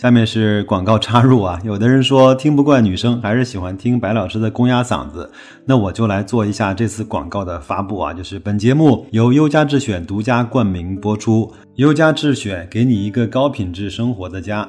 下面是广告插入啊，有的人说听不惯女生，还是喜欢听白老师的公鸭嗓子，那我就来做一下这次广告的发布啊，就是本节目由优家智选独家冠名播出，优家智选给你一个高品质生活的家。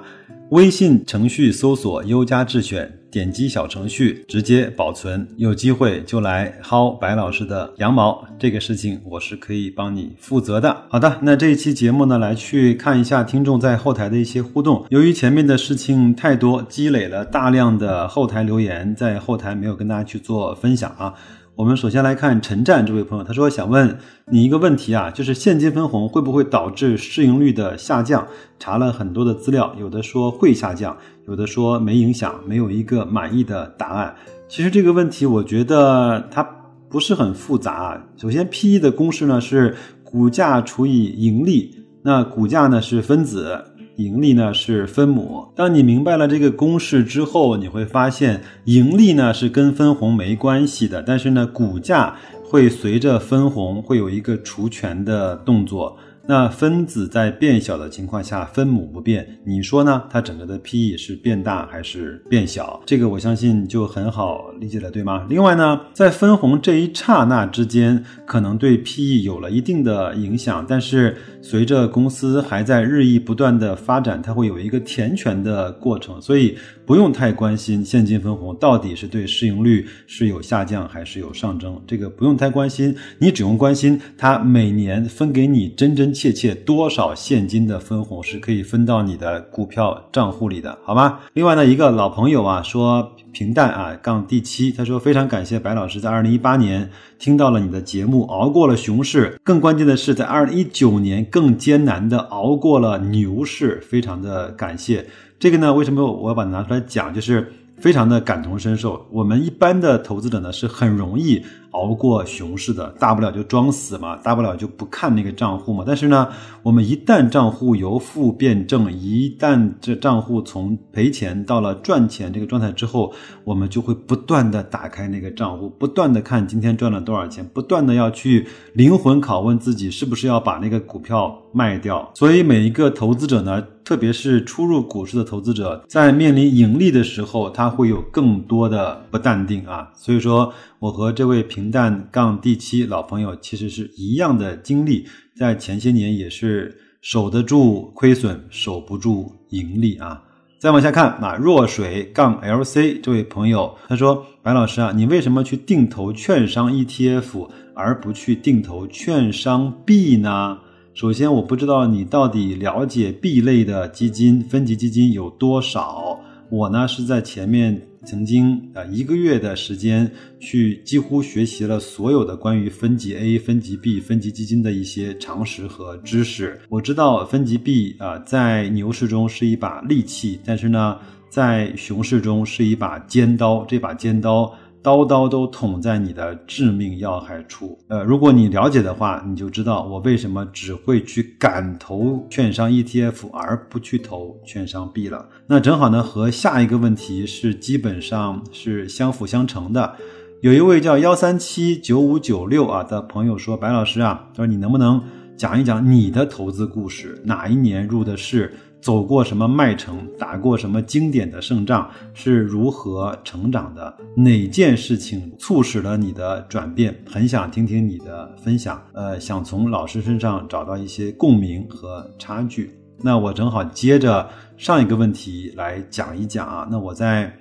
微信程序搜索“优家智选”，点击小程序直接保存。有机会就来薅白老师的羊毛，这个事情我是可以帮你负责的。好的，那这一期节目呢，来去看一下听众在后台的一些互动。由于前面的事情太多，积累了大量的后台留言，在后台没有跟大家去做分享啊。我们首先来看陈战这位朋友，他说想问你一个问题啊，就是现金分红会不会导致市盈率的下降？查了很多的资料，有的说会下降，有的说没影响，没有一个满意的答案。其实这个问题我觉得它不是很复杂。首先，P E 的公式呢是股价除以盈利，那股价呢是分子。盈利呢是分母。当你明白了这个公式之后，你会发现盈利呢是跟分红没关系的，但是呢股价会随着分红会有一个除权的动作。那分子在变小的情况下，分母不变，你说呢？它整个的 P/E 是变大还是变小？这个我相信就很好理解了，对吗？另外呢，在分红这一刹那之间，可能对 P/E 有了一定的影响，但是随着公司还在日益不断的发展，它会有一个填权的过程，所以不用太关心现金分红到底是对市盈率是有下降还是有上升，这个不用太关心，你只用关心它每年分给你真真。切切多少现金的分红是可以分到你的股票账户里的，好吗？另外呢，一个老朋友啊说平淡啊杠第七，他说非常感谢白老师在二零一八年听到了你的节目，熬过了熊市，更关键的是在二零一九年更艰难的熬过了牛市，非常的感谢。这个呢，为什么我要把它拿出来讲？就是非常的感同身受。我们一般的投资者呢是很容易。熬过熊市的，大不了就装死嘛，大不了就不看那个账户嘛。但是呢，我们一旦账户由负变正，一旦这账户从赔钱到了赚钱这个状态之后，我们就会不断的打开那个账户，不断的看今天赚了多少钱，不断的要去灵魂拷问自己是不是要把那个股票卖掉。所以每一个投资者呢，特别是初入股市的投资者，在面临盈利的时候，他会有更多的不淡定啊。所以说。我和这位平淡杠第七老朋友其实是一样的经历，在前些年也是守得住亏损，守不住盈利啊。再往下看啊，弱水杠 LC 这位朋友他说：“白老师啊，你为什么去定投券商 ETF 而不去定投券商 B 呢？首先，我不知道你到底了解 B 类的基金、分级基金有多少。我呢是在前面。”曾经啊，一个月的时间去几乎学习了所有的关于分级 A、分级 B、分级基金的一些常识和知识。我知道分级 B 啊，在牛市中是一把利器，但是呢，在熊市中是一把尖刀。这把尖刀。刀刀都捅在你的致命要害处。呃，如果你了解的话，你就知道我为什么只会去敢投券商 ETF 而不去投券商 B 了。那正好呢，和下一个问题是基本上是相辅相成的。有一位叫幺三七九五九六啊的朋友说：“白老师啊，他说你能不能讲一讲你的投资故事？哪一年入的市？”走过什么麦城，打过什么经典的胜仗，是如何成长的？哪件事情促使了你的转变？很想听听你的分享。呃，想从老师身上找到一些共鸣和差距。那我正好接着上一个问题来讲一讲啊。那我在，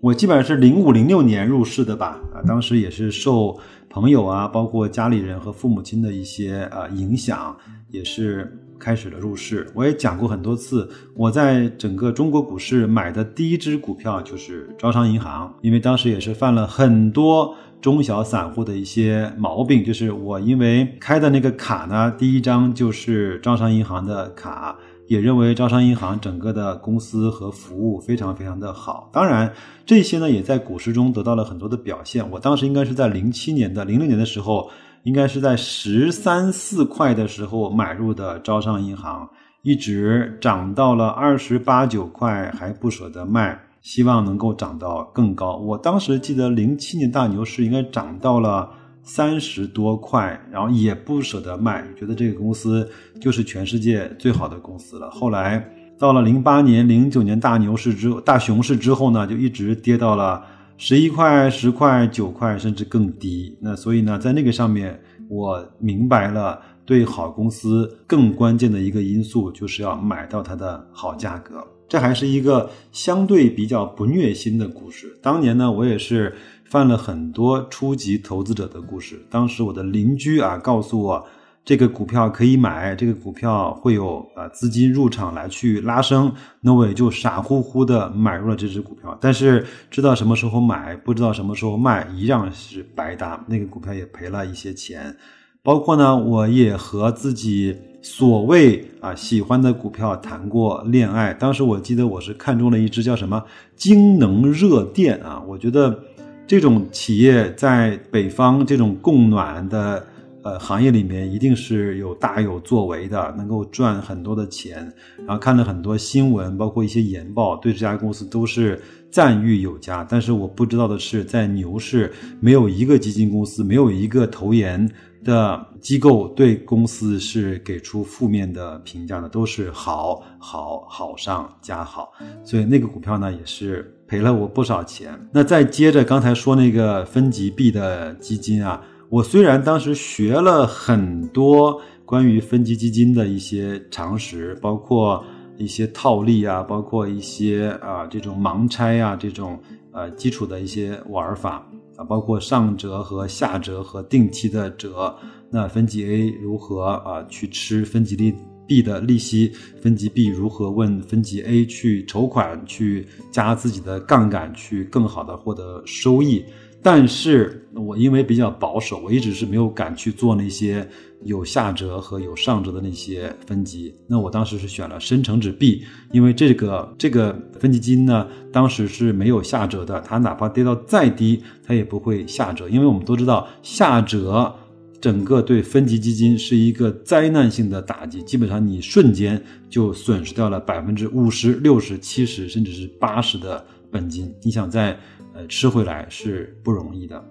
我基本上是零五零六年入市的吧？啊，当时也是受朋友啊，包括家里人和父母亲的一些呃影响，也是。开始了入市，我也讲过很多次，我在整个中国股市买的第一只股票就是招商银行，因为当时也是犯了很多中小散户的一些毛病，就是我因为开的那个卡呢，第一张就是招商银行的卡，也认为招商银行整个的公司和服务非常非常的好。当然，这些呢也在股市中得到了很多的表现。我当时应该是在零七年的零六年的时候，应该是在十三四块的时候买入的招商银行，一直涨到了二十八九块还不舍得卖，希望能够涨到更高。我当时记得零七年大牛市应该涨到了。三十多块，然后也不舍得卖，觉得这个公司就是全世界最好的公司了。后来到了零八年、零九年大牛市之大熊市之后呢，就一直跌到了十一块、十块、九块，甚至更低。那所以呢，在那个上面，我明白了，对好公司更关键的一个因素就是要买到它的好价格。这还是一个相对比较不虐心的故事。当年呢，我也是。犯了很多初级投资者的故事。当时我的邻居啊告诉我，这个股票可以买，这个股票会有啊资金入场来去拉升，那我也就傻乎乎的买入了这只股票。但是知道什么时候买，不知道什么时候卖，一样是白搭。那个股票也赔了一些钱。包括呢，我也和自己所谓啊喜欢的股票谈过恋爱。当时我记得我是看中了一只叫什么京能热电啊，我觉得。这种企业在北方这种供暖的呃行业里面，一定是有大有作为的，能够赚很多的钱。然后看了很多新闻，包括一些研报，对这家公司都是赞誉有加。但是我不知道的是，在牛市，没有一个基金公司，没有一个投研的机构对公司是给出负面的评价的，都是好好好上加好。所以那个股票呢，也是。赔了我不少钱。那再接着刚才说那个分级币的基金啊，我虽然当时学了很多关于分级基金的一些常识，包括一些套利啊，包括一些啊这种盲拆啊这种呃基础的一些玩法啊，包括上折和下折和定期的折，那分级 A 如何啊去吃分级利。B 的利息，分级 B 如何问分级 A 去筹款，去加自己的杠杆，去更好的获得收益。但是我因为比较保守，我一直是没有敢去做那些有下折和有上折的那些分级。那我当时是选了深成指 B，因为这个这个分级基金呢，当时是没有下折的，它哪怕跌到再低，它也不会下折，因为我们都知道下折。整个对分级基金是一个灾难性的打击，基本上你瞬间就损失掉了百分之五十六十七十甚至是八十的本金，你想在呃吃回来是不容易的。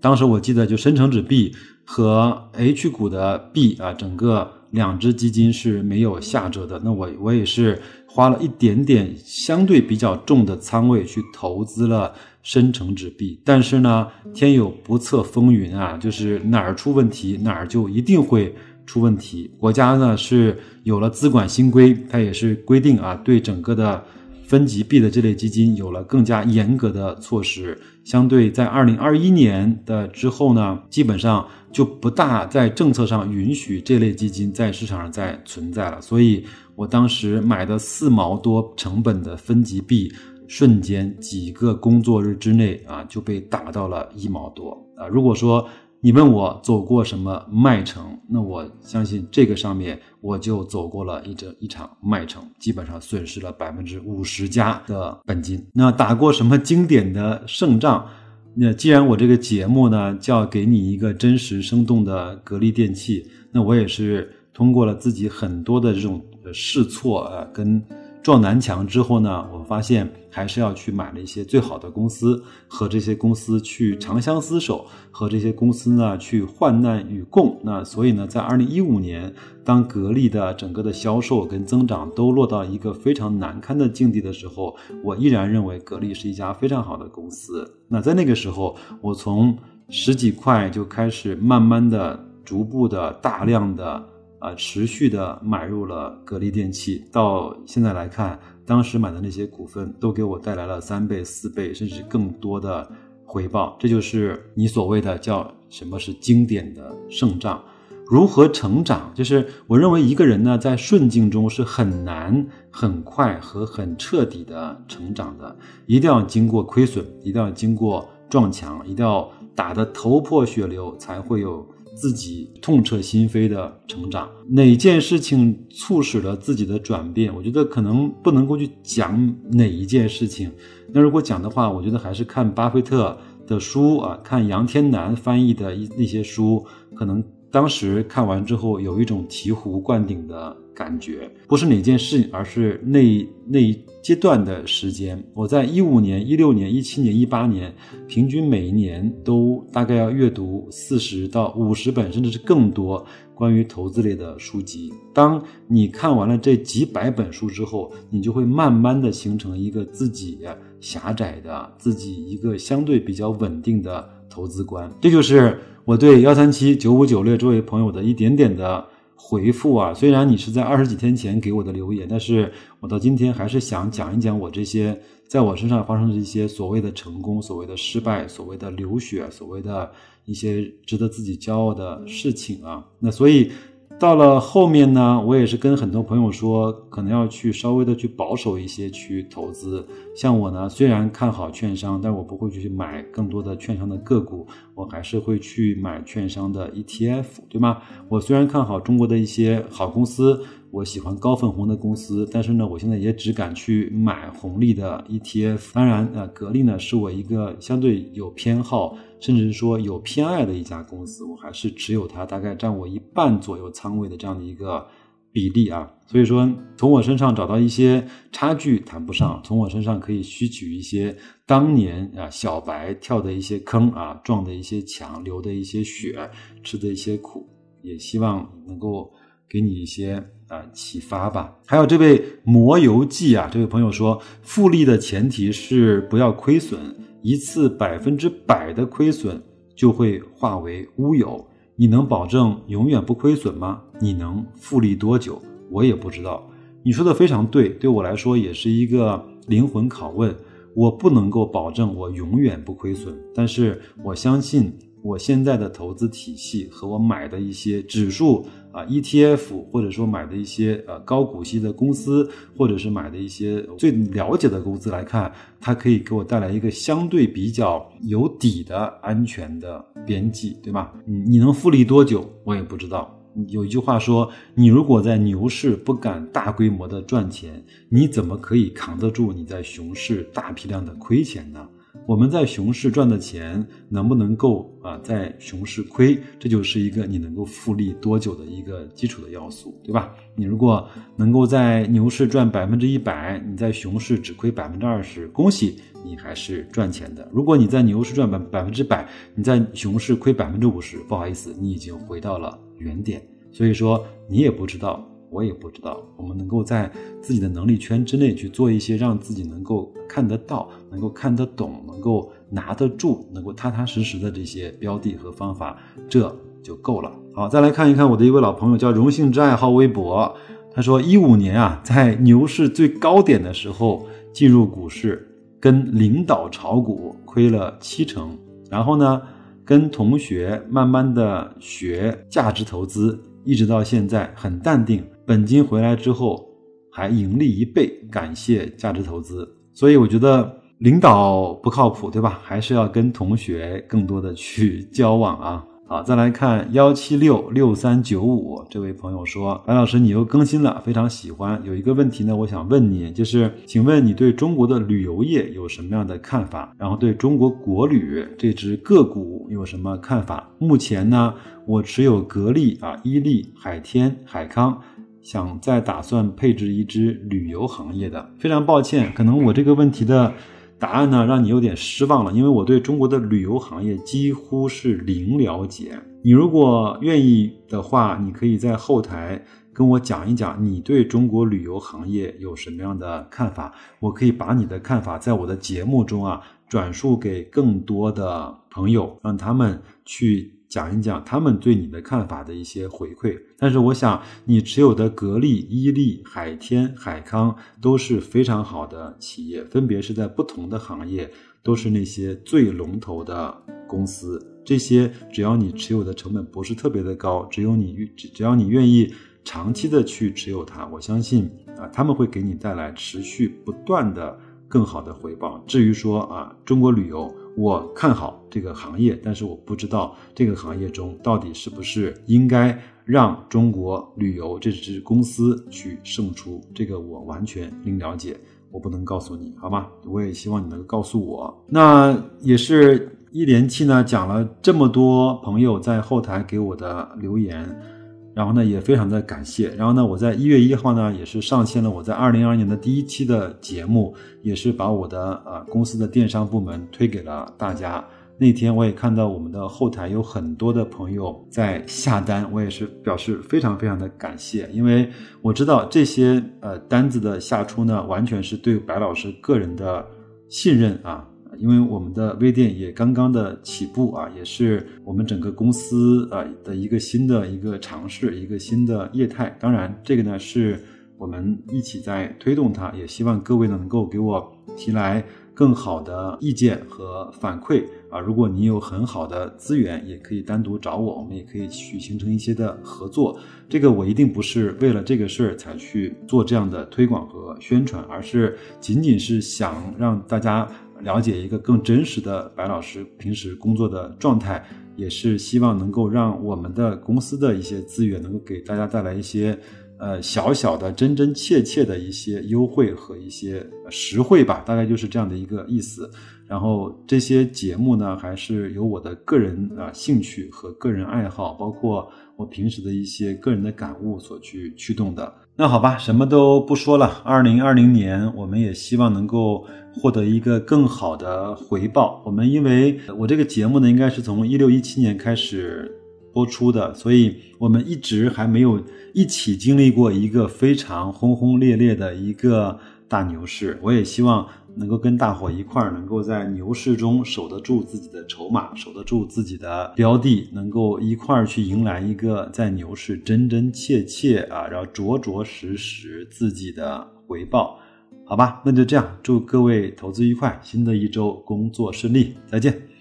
当时我记得就深成指 B 和 H 股的 B 啊，整个两只基金是没有下折的。那我我也是花了一点点相对比较重的仓位去投资了。深成指币，但是呢，天有不测风云啊，就是哪儿出问题，哪儿就一定会出问题。国家呢是有了资管新规，它也是规定啊，对整个的分级币的这类基金有了更加严格的措施。相对在二零二一年的之后呢，基本上就不大在政策上允许这类基金在市场上再存在了。所以我当时买的四毛多成本的分级币。瞬间几个工作日之内啊，就被打到了一毛多啊！如果说你问我走过什么麦城，那我相信这个上面我就走过了一整一场麦城，基本上损失了百分之五十加的本金。那打过什么经典的胜仗？那既然我这个节目呢叫给你一个真实生动的格力电器，那我也是通过了自己很多的这种试错啊，跟。撞南墙之后呢，我发现还是要去买了一些最好的公司，和这些公司去长相厮守，和这些公司呢去患难与共。那所以呢，在二零一五年，当格力的整个的销售跟增长都落到一个非常难堪的境地的时候，我依然认为格力是一家非常好的公司。那在那个时候，我从十几块就开始慢慢的、逐步的、大量的。啊，持续的买入了格力电器，到现在来看，当时买的那些股份都给我带来了三倍、四倍，甚至更多的回报。这就是你所谓的叫什么是经典的胜仗。如何成长？就是我认为一个人呢，在顺境中是很难、很快和很彻底的成长的，一定要经过亏损，一定要经过撞墙，一定要打得头破血流，才会有。自己痛彻心扉的成长。哪件事情促使了自己的转变？我觉得可能不能够去讲哪一件事情。那如果讲的话，我觉得还是看巴菲特的书啊，看杨天南翻译的一那些书，可能当时看完之后有一种醍醐灌顶的。感觉不是哪件事情，而是那那阶段的时间。我在一五年、一六年、一七年、一八年，平均每一年都大概要阅读四十到五十本，甚至是更多关于投资类的书籍。当你看完了这几百本书之后，你就会慢慢的形成一个自己狭窄的、自己一个相对比较稳定的投资观。这就是我对幺三七九五九六这位朋友的一点点的。回复啊，虽然你是在二十几天前给我的留言，但是我到今天还是想讲一讲我这些在我身上发生的一些所谓的成功、所谓的失败、所谓的流血、所谓的一些值得自己骄傲的事情啊。那所以。到了后面呢，我也是跟很多朋友说，可能要去稍微的去保守一些去投资。像我呢，虽然看好券商，但我不会去买更多的券商的个股，我还是会去买券商的 ETF，对吗？我虽然看好中国的一些好公司。我喜欢高分红的公司，但是呢，我现在也只敢去买红利的 ETF。当然，呃，格力呢是我一个相对有偏好，甚至说有偏爱的一家公司，我还是持有它，大概占我一半左右仓位的这样的一个比例啊。所以说，从我身上找到一些差距谈不上，从我身上可以吸取一些当年啊小白跳的一些坑啊，撞的一些墙，流的一些血，吃的一些苦，也希望能够给你一些。啊，启发吧。还有这位魔游记啊，这位朋友说，复利的前提是不要亏损，一次百分之百的亏损就会化为乌有。你能保证永远不亏损吗？你能复利多久？我也不知道。你说的非常对，对我来说也是一个灵魂拷问。我不能够保证我永远不亏损，但是我相信我现在的投资体系和我买的一些指数。啊，ETF 或者说买的一些呃高股息的公司，或者是买的一些最了解的公司来看，它可以给我带来一个相对比较有底的安全的边际，对吧？你，你能复利多久，我也不知道。有一句话说，你如果在牛市不敢大规模的赚钱，你怎么可以扛得住你在熊市大批量的亏钱呢？我们在熊市赚的钱能不能够啊，在熊市亏，这就是一个你能够复利多久的一个基础的要素，对吧？你如果能够在牛市赚百分之一百，你在熊市只亏百分之二十，恭喜你还是赚钱的。如果你在牛市赚百百分之百，你在熊市亏百分之五十，不好意思，你已经回到了原点。所以说，你也不知道。我也不知道，我们能够在自己的能力圈之内去做一些让自己能够看得到、能够看得懂、能够拿得住、能够踏踏实实的这些标的和方法，这就够了。好，再来看一看我的一位老朋友，叫荣幸之爱好微博，他说一五年啊，在牛市最高点的时候进入股市，跟领导炒股亏了七成，然后呢，跟同学慢慢的学价值投资，一直到现在很淡定。本金回来之后还盈利一倍，感谢价值投资。所以我觉得领导不靠谱，对吧？还是要跟同学更多的去交往啊。好，再来看幺七六六三九五这位朋友说：“白老师，你又更新了，非常喜欢。有一个问题呢，我想问你，就是请问你对中国的旅游业有什么样的看法？然后对中国国旅这只个股有什么看法？目前呢，我持有格力啊、伊利、海天、海康。”想再打算配置一支旅游行业的，非常抱歉，可能我这个问题的答案呢让你有点失望了，因为我对中国的旅游行业几乎是零了解。你如果愿意的话，你可以在后台跟我讲一讲你对中国旅游行业有什么样的看法，我可以把你的看法在我的节目中啊转述给更多的朋友，让他们去。讲一讲他们对你的看法的一些回馈，但是我想你持有的格力、伊利、海天、海康都是非常好的企业，分别是在不同的行业，都是那些最龙头的公司。这些只要你持有的成本不是特别的高，只有你只只要你愿意长期的去持有它，我相信啊，他们会给你带来持续不断的更好的回报。至于说啊，中国旅游。我看好这个行业，但是我不知道这个行业中到底是不是应该让中国旅游这支公司去胜出，这个我完全零了解，我不能告诉你，好吗？我也希望你能告诉我。那也是一连期呢，讲了这么多朋友在后台给我的留言。然后呢，也非常的感谢。然后呢，我在一月一号呢，也是上线了我在二零二二年的第一期的节目，也是把我的呃公司的电商部门推给了大家。那天我也看到我们的后台有很多的朋友在下单，我也是表示非常非常的感谢，因为我知道这些呃单子的下出呢，完全是对白老师个人的信任啊。因为我们的微店也刚刚的起步啊，也是我们整个公司啊的一个新的一个尝试，一个新的业态。当然，这个呢是我们一起在推动它，也希望各位能够给我提来更好的意见和反馈啊。如果你有很好的资源，也可以单独找我，我们也可以去形成一些的合作。这个我一定不是为了这个事儿才去做这样的推广和宣传，而是仅仅是想让大家。了解一个更真实的白老师平时工作的状态，也是希望能够让我们的公司的一些资源能够给大家带来一些，呃小小的真真切切的一些优惠和一些实惠吧，大概就是这样的一个意思。然后这些节目呢，还是由我的个人啊兴趣和个人爱好，包括我平时的一些个人的感悟所去驱动的。那好吧，什么都不说了。二零二零年，我们也希望能够获得一个更好的回报。我们因为我这个节目呢，应该是从一六一七年开始播出的，所以我们一直还没有一起经历过一个非常轰轰烈烈的一个大牛市。我也希望。能够跟大伙一块儿，能够在牛市中守得住自己的筹码，守得住自己的标的，能够一块儿去迎来一个在牛市真真切切啊，然后着着实实自己的回报，好吧？那就这样，祝各位投资愉快，新的一周工作顺利，再见。